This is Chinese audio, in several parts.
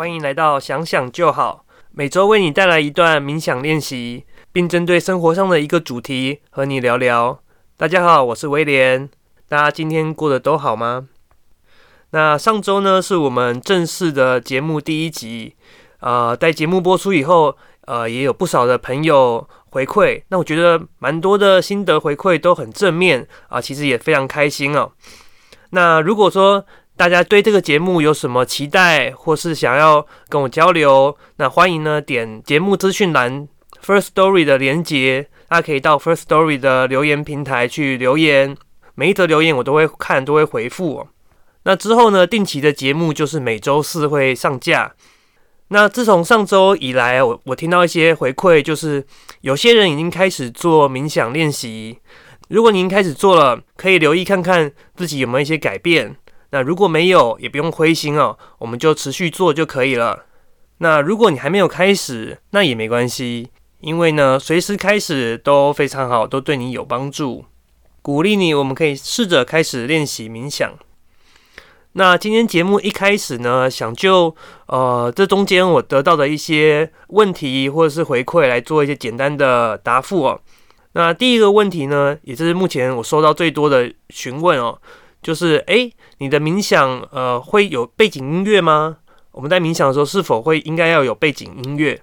欢迎来到想想就好，每周为你带来一段冥想练习，并针对生活上的一个主题和你聊聊。大家好，我是威廉，大家今天过得都好吗？那上周呢，是我们正式的节目第一集，呃，在节目播出以后，呃，也有不少的朋友回馈，那我觉得蛮多的心得回馈都很正面啊，其实也非常开心哦。那如果说大家对这个节目有什么期待，或是想要跟我交流，那欢迎呢点节目资讯栏 First Story 的连接，大家可以到 First Story 的留言平台去留言，每一则留言我都会看，都会回复。那之后呢，定期的节目就是每周四会上架。那自从上周以来，我我听到一些回馈，就是有些人已经开始做冥想练习。如果您开始做了，可以留意看看自己有没有一些改变。那如果没有，也不用灰心哦，我们就持续做就可以了。那如果你还没有开始，那也没关系，因为呢，随时开始都非常好，都对你有帮助。鼓励你，我们可以试着开始练习冥想。那今天节目一开始呢，想就呃这中间我得到的一些问题或者是回馈来做一些简单的答复哦。那第一个问题呢，也就是目前我收到最多的询问哦，就是诶，你的冥想呃会有背景音乐吗？我们在冥想的时候是否会应该要有背景音乐？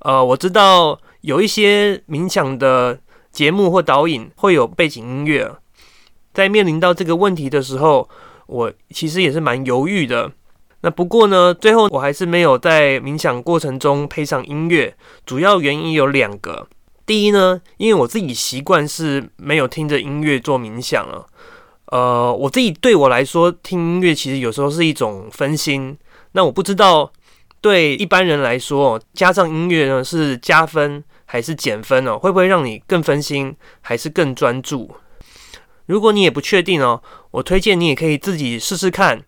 呃，我知道有一些冥想的节目或导引会有背景音乐，在面临到这个问题的时候，我其实也是蛮犹豫的。那不过呢，最后我还是没有在冥想过程中配上音乐，主要原因有两个。第一呢，因为我自己习惯是没有听着音乐做冥想了。呃，我自己对我来说，听音乐其实有时候是一种分心。那我不知道对一般人来说，加上音乐呢是加分还是减分哦？会不会让你更分心，还是更专注？如果你也不确定哦，我推荐你也可以自己试试看，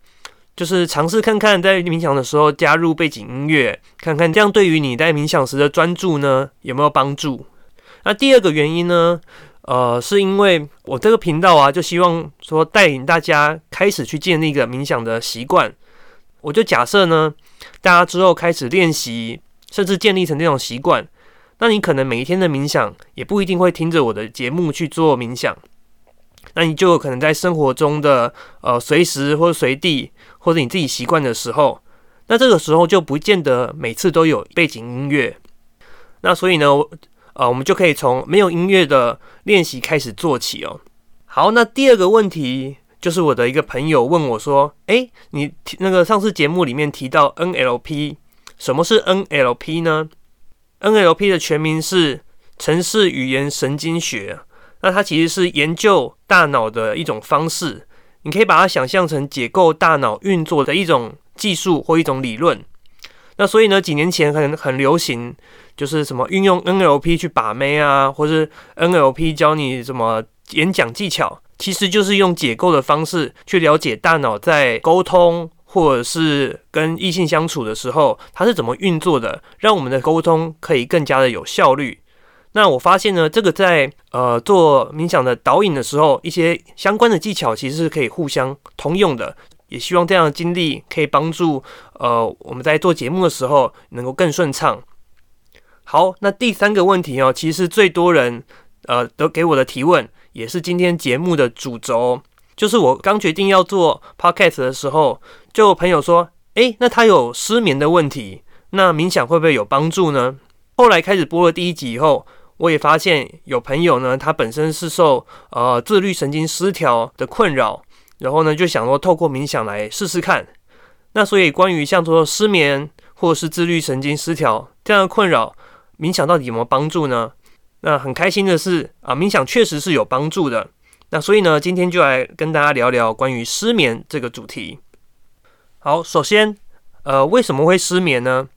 就是尝试看看在冥想的时候加入背景音乐，看看这样对于你在冥想时的专注呢有没有帮助。那第二个原因呢？呃，是因为我这个频道啊，就希望说带领大家开始去建立一个冥想的习惯。我就假设呢，大家之后开始练习，甚至建立成这种习惯，那你可能每一天的冥想也不一定会听着我的节目去做冥想。那你就可能在生活中的呃随时或随地，或者你自己习惯的时候，那这个时候就不见得每次都有背景音乐。那所以呢？呃，我们就可以从没有音乐的练习开始做起哦。好，那第二个问题就是我的一个朋友问我说：“诶，你那个上次节目里面提到 NLP，什么是 NLP 呢？NLP 的全名是城市语言神经学，那它其实是研究大脑的一种方式。你可以把它想象成解构大脑运作的一种技术或一种理论。那所以呢，几年前很很流行。”就是什么运用 NLP 去把妹啊，或是 NLP 教你什么演讲技巧，其实就是用解构的方式去了解大脑在沟通或者是跟异性相处的时候，它是怎么运作的，让我们的沟通可以更加的有效率。那我发现呢，这个在呃做冥想的导引的时候，一些相关的技巧其实是可以互相通用的。也希望这样的经历可以帮助呃我们在做节目的时候能够更顺畅。好，那第三个问题哦，其实最多人呃都给我的提问，也是今天节目的主轴，就是我刚决定要做 podcast 的时候，就有朋友说，诶，那他有失眠的问题，那冥想会不会有帮助呢？后来开始播了第一集以后，我也发现有朋友呢，他本身是受呃自律神经失调的困扰，然后呢就想说透过冥想来试试看。那所以关于像说失眠或是自律神经失调这样的困扰。冥想到底有没有帮助呢？那很开心的是啊，冥想确实是有帮助的。那所以呢，今天就来跟大家聊聊关于失眠这个主题。好，首先，呃，为什么会失眠呢？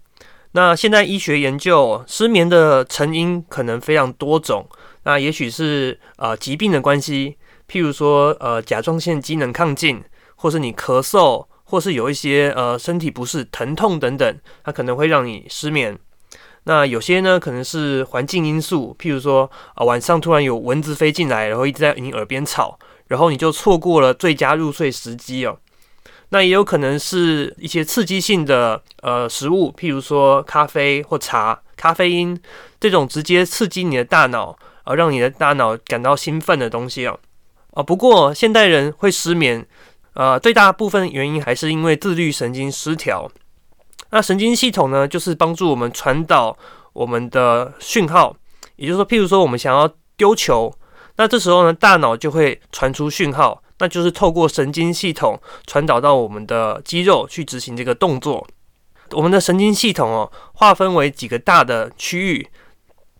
那现在医学研究，失眠的成因可能非常多种。那也许是呃疾病的关系，譬如说呃甲状腺机能亢进，或是你咳嗽，或是有一些呃身体不适、疼痛等等，它可能会让你失眠。那有些呢，可能是环境因素，譬如说啊，晚上突然有蚊子飞进来，然后一直在你耳边吵，然后你就错过了最佳入睡时机哦。那也有可能是一些刺激性的呃食物，譬如说咖啡或茶，咖啡因这种直接刺激你的大脑，而让你的大脑感到兴奋的东西哦。啊，不过现代人会失眠，呃，最大部分原因还是因为自律神经失调。那神经系统呢，就是帮助我们传导我们的讯号，也就是说，譬如说我们想要丢球，那这时候呢，大脑就会传出讯号。那就是透过神经系统传导到我们的肌肉去执行这个动作。我们的神经系统哦，划分为几个大的区域。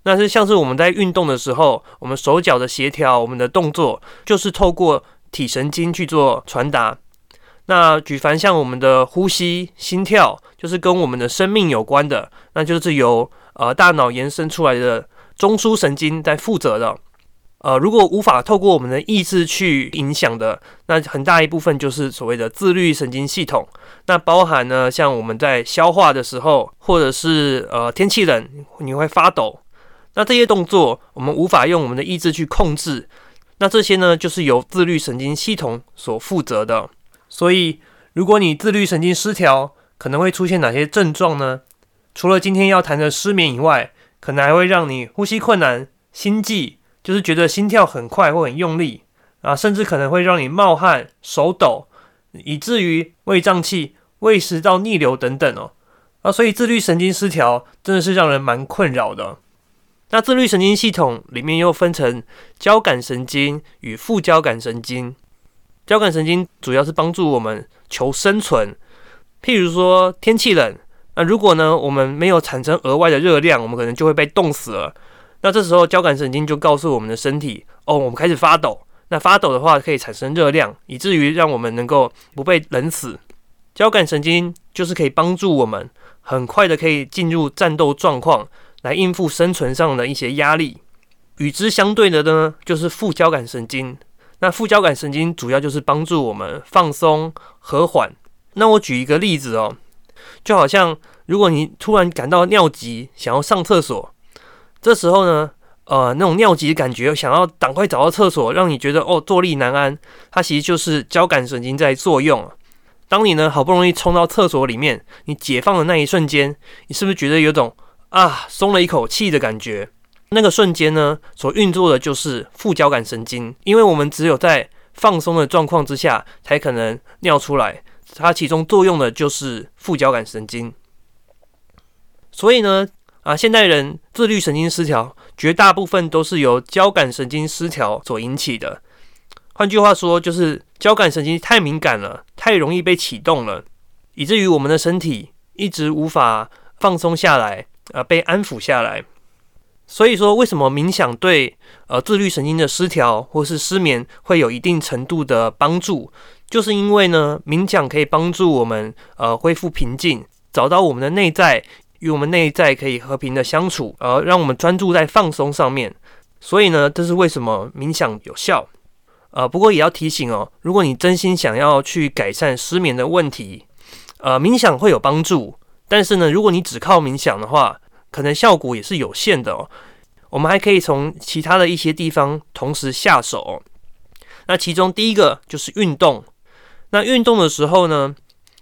那是像是我们在运动的时候，我们手脚的协调，我们的动作就是透过体神经去做传达。那举凡像我们的呼吸、心跳，就是跟我们的生命有关的，那就是由呃大脑延伸出来的中枢神经在负责的。呃，如果无法透过我们的意志去影响的，那很大一部分就是所谓的自律神经系统。那包含呢，像我们在消化的时候，或者是呃天气冷你会发抖，那这些动作我们无法用我们的意志去控制。那这些呢，就是由自律神经系统所负责的。所以，如果你自律神经失调，可能会出现哪些症状呢？除了今天要谈的失眠以外，可能还会让你呼吸困难、心悸。就是觉得心跳很快或很用力啊，甚至可能会让你冒汗、手抖，以至于胃胀气、胃食道逆流等等哦啊，所以自律神经失调真的是让人蛮困扰的。那自律神经系统里面又分成交感神经与副交感神经。交感神经主要是帮助我们求生存，譬如说天气冷，那如果呢我们没有产生额外的热量，我们可能就会被冻死了。那这时候交感神经就告诉我们的身体，哦，我们开始发抖。那发抖的话可以产生热量，以至于让我们能够不被冷死。交感神经就是可以帮助我们很快的可以进入战斗状况，来应付生存上的一些压力。与之相对的呢，就是副交感神经。那副交感神经主要就是帮助我们放松、和缓。那我举一个例子哦，就好像如果你突然感到尿急，想要上厕所。这时候呢，呃，那种尿急的感觉，想要赶快找到厕所，让你觉得哦坐立难安，它其实就是交感神经在作用。当你呢好不容易冲到厕所里面，你解放的那一瞬间，你是不是觉得有种啊松了一口气的感觉？那个瞬间呢，所运作的就是副交感神经，因为我们只有在放松的状况之下，才可能尿出来，它其中作用的就是副交感神经。所以呢。啊，现代人自律神经失调，绝大部分都是由交感神经失调所引起的。换句话说，就是交感神经太敏感了，太容易被启动了，以至于我们的身体一直无法放松下来，呃，被安抚下来。所以说，为什么冥想对呃自律神经的失调或是失眠会有一定程度的帮助？就是因为呢，冥想可以帮助我们呃恢复平静，找到我们的内在。与我们内在可以和平的相处，而让我们专注在放松上面。所以呢，这是为什么冥想有效。呃，不过也要提醒哦，如果你真心想要去改善失眠的问题，呃，冥想会有帮助。但是呢，如果你只靠冥想的话，可能效果也是有限的哦。我们还可以从其他的一些地方同时下手。那其中第一个就是运动。那运动的时候呢，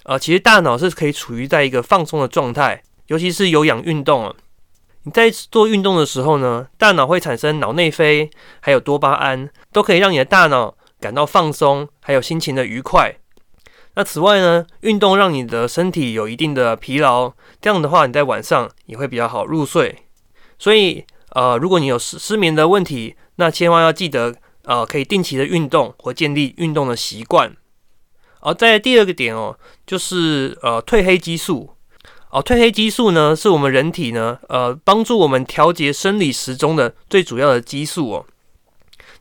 呃，其实大脑是可以处于在一个放松的状态。尤其是有氧运动啊，你在做运动的时候呢，大脑会产生脑内啡，还有多巴胺，都可以让你的大脑感到放松，还有心情的愉快。那此外呢，运动让你的身体有一定的疲劳，这样的话你在晚上也会比较好入睡。所以呃，如果你有失失眠的问题，那千万要记得呃，可以定期的运动或建立运动的习惯。而在第二个点哦，就是呃，褪黑激素。哦，褪黑激素呢，是我们人体呢，呃，帮助我们调节生理时钟的最主要的激素哦。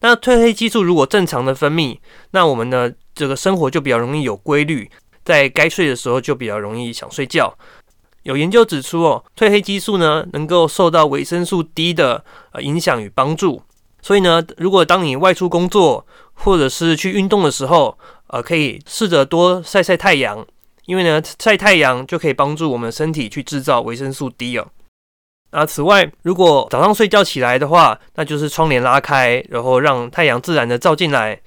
那褪黑激素如果正常的分泌，那我们呢，这个生活就比较容易有规律，在该睡的时候就比较容易想睡觉。有研究指出哦，褪黑激素呢，能够受到维生素 D 的影响与帮助。所以呢，如果当你外出工作或者是去运动的时候，呃，可以试着多晒晒太阳。因为呢，晒太阳就可以帮助我们身体去制造维生素 D 哦。那此外，如果早上睡觉起来的话，那就是窗帘拉开，然后让太阳自然的照进来，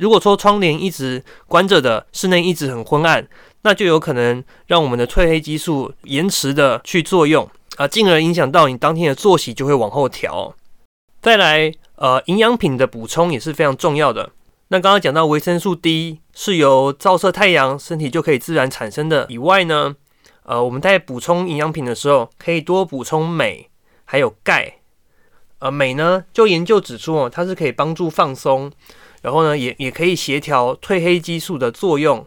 如果说窗帘一直关着的，室内一直很昏暗，那就有可能让我们的褪黑激素延迟的去作用啊，进而影响到你当天的作息就会往后调。再来，呃，营养品的补充也是非常重要的。那刚刚讲到维生素 D 是由照射太阳身体就可以自然产生的以外呢，呃，我们在补充营养品的时候，可以多补充镁还有钙。呃，镁呢，就研究指出哦，它是可以帮助放松。然后呢，也也可以协调褪黑激素的作用。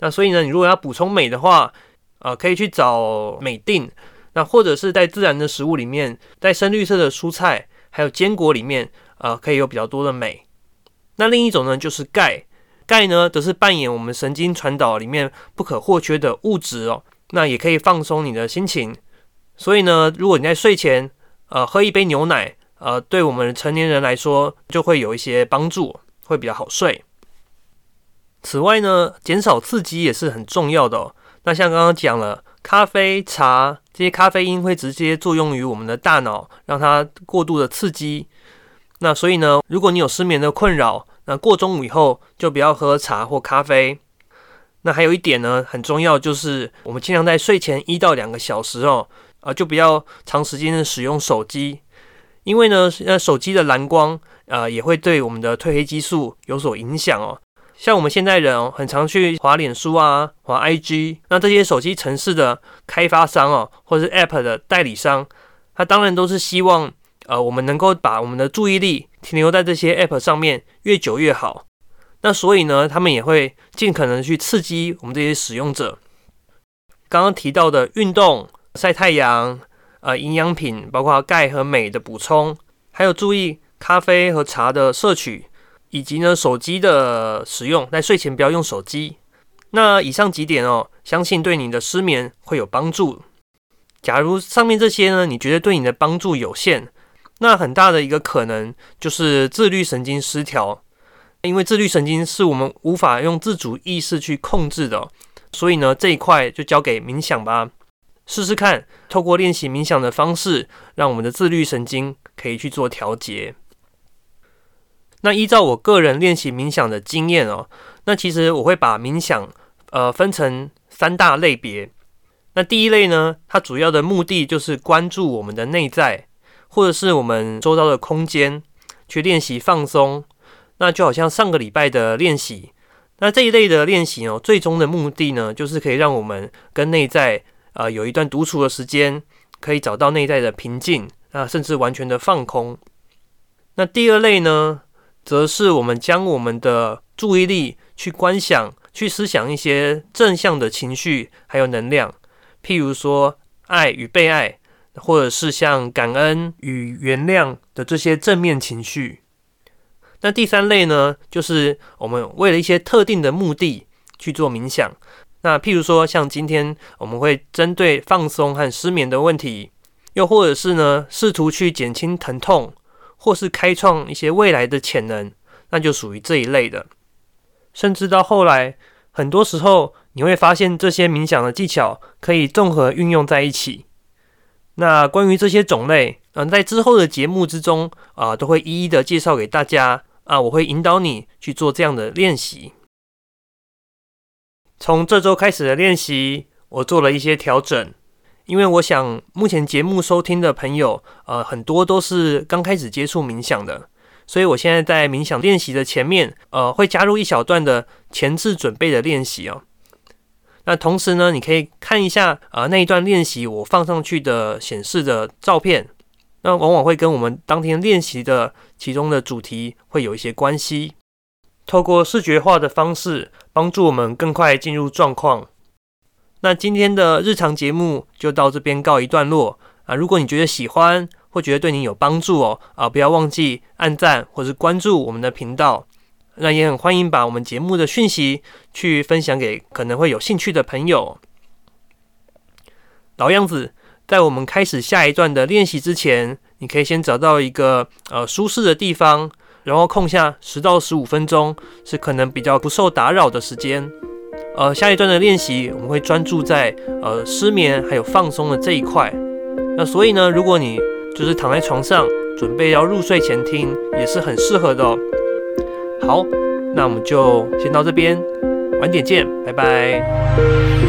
那所以呢，你如果要补充镁的话，呃，可以去找镁锭。那或者是在自然的食物里面，在深绿色的蔬菜还有坚果里面，呃，可以有比较多的镁。那另一种呢，就是钙。钙呢，则是扮演我们神经传导里面不可或缺的物质哦。那也可以放松你的心情。所以呢，如果你在睡前，呃，喝一杯牛奶，呃，对我们成年人来说，就会有一些帮助。会比较好睡。此外呢，减少刺激也是很重要的。那像刚刚讲了，咖啡、茶这些咖啡因会直接作用于我们的大脑，让它过度的刺激。那所以呢，如果你有失眠的困扰，那过中午以后就不要喝茶或咖啡。那还有一点呢，很重要，就是我们尽量在睡前一到两个小时哦，啊，就不要长时间的使用手机，因为呢，那手机的蓝光。呃，也会对我们的褪黑激素有所影响哦。像我们现在人哦，很常去滑脸书啊，滑 IG，那这些手机城市的开发商哦，或是 App 的代理商，他当然都是希望呃，我们能够把我们的注意力停留在这些 App 上面越久越好。那所以呢，他们也会尽可能去刺激我们这些使用者。刚刚提到的运动、晒太阳、呃，营养品，包括钙和镁的补充，还有注意。咖啡和茶的摄取，以及呢手机的使用，在睡前不要用手机。那以上几点哦，相信对你的失眠会有帮助。假如上面这些呢，你觉得对你的帮助有限，那很大的一个可能就是自律神经失调。因为自律神经是我们无法用自主意识去控制的，所以呢这一块就交给冥想吧。试试看，透过练习冥想的方式，让我们的自律神经可以去做调节。那依照我个人练习冥想的经验哦，那其实我会把冥想呃分成三大类别。那第一类呢，它主要的目的就是关注我们的内在，或者是我们周遭的空间，去练习放松。那就好像上个礼拜的练习，那这一类的练习哦，最终的目的呢，就是可以让我们跟内在呃有一段独处的时间，可以找到内在的平静啊，甚至完全的放空。那第二类呢？则是我们将我们的注意力去观想、去思想一些正向的情绪，还有能量，譬如说爱与被爱，或者是像感恩与原谅的这些正面情绪。那第三类呢，就是我们为了一些特定的目的去做冥想。那譬如说，像今天我们会针对放松和失眠的问题，又或者是呢，试图去减轻疼痛。或是开创一些未来的潜能，那就属于这一类的。甚至到后来，很多时候你会发现这些冥想的技巧可以综合运用在一起。那关于这些种类，嗯，在之后的节目之中啊，都会一一的介绍给大家啊。我会引导你去做这样的练习。从这周开始的练习，我做了一些调整。因为我想，目前节目收听的朋友，呃，很多都是刚开始接触冥想的，所以我现在在冥想练习的前面，呃，会加入一小段的前置准备的练习哦。那同时呢，你可以看一下，呃，那一段练习我放上去的显示的照片，那往往会跟我们当天练习的其中的主题会有一些关系。透过视觉化的方式，帮助我们更快进入状况。那今天的日常节目就到这边告一段落啊！如果你觉得喜欢或觉得对你有帮助哦啊，不要忘记按赞或是关注我们的频道。那也很欢迎把我们节目的讯息去分享给可能会有兴趣的朋友。老样子，在我们开始下一段的练习之前，你可以先找到一个呃舒适的地方，然后空下十到十五分钟，是可能比较不受打扰的时间。呃，下一段的练习我们会专注在呃失眠还有放松的这一块。那所以呢，如果你就是躺在床上准备要入睡前听，也是很适合的哦。好，那我们就先到这边，晚点见，拜拜。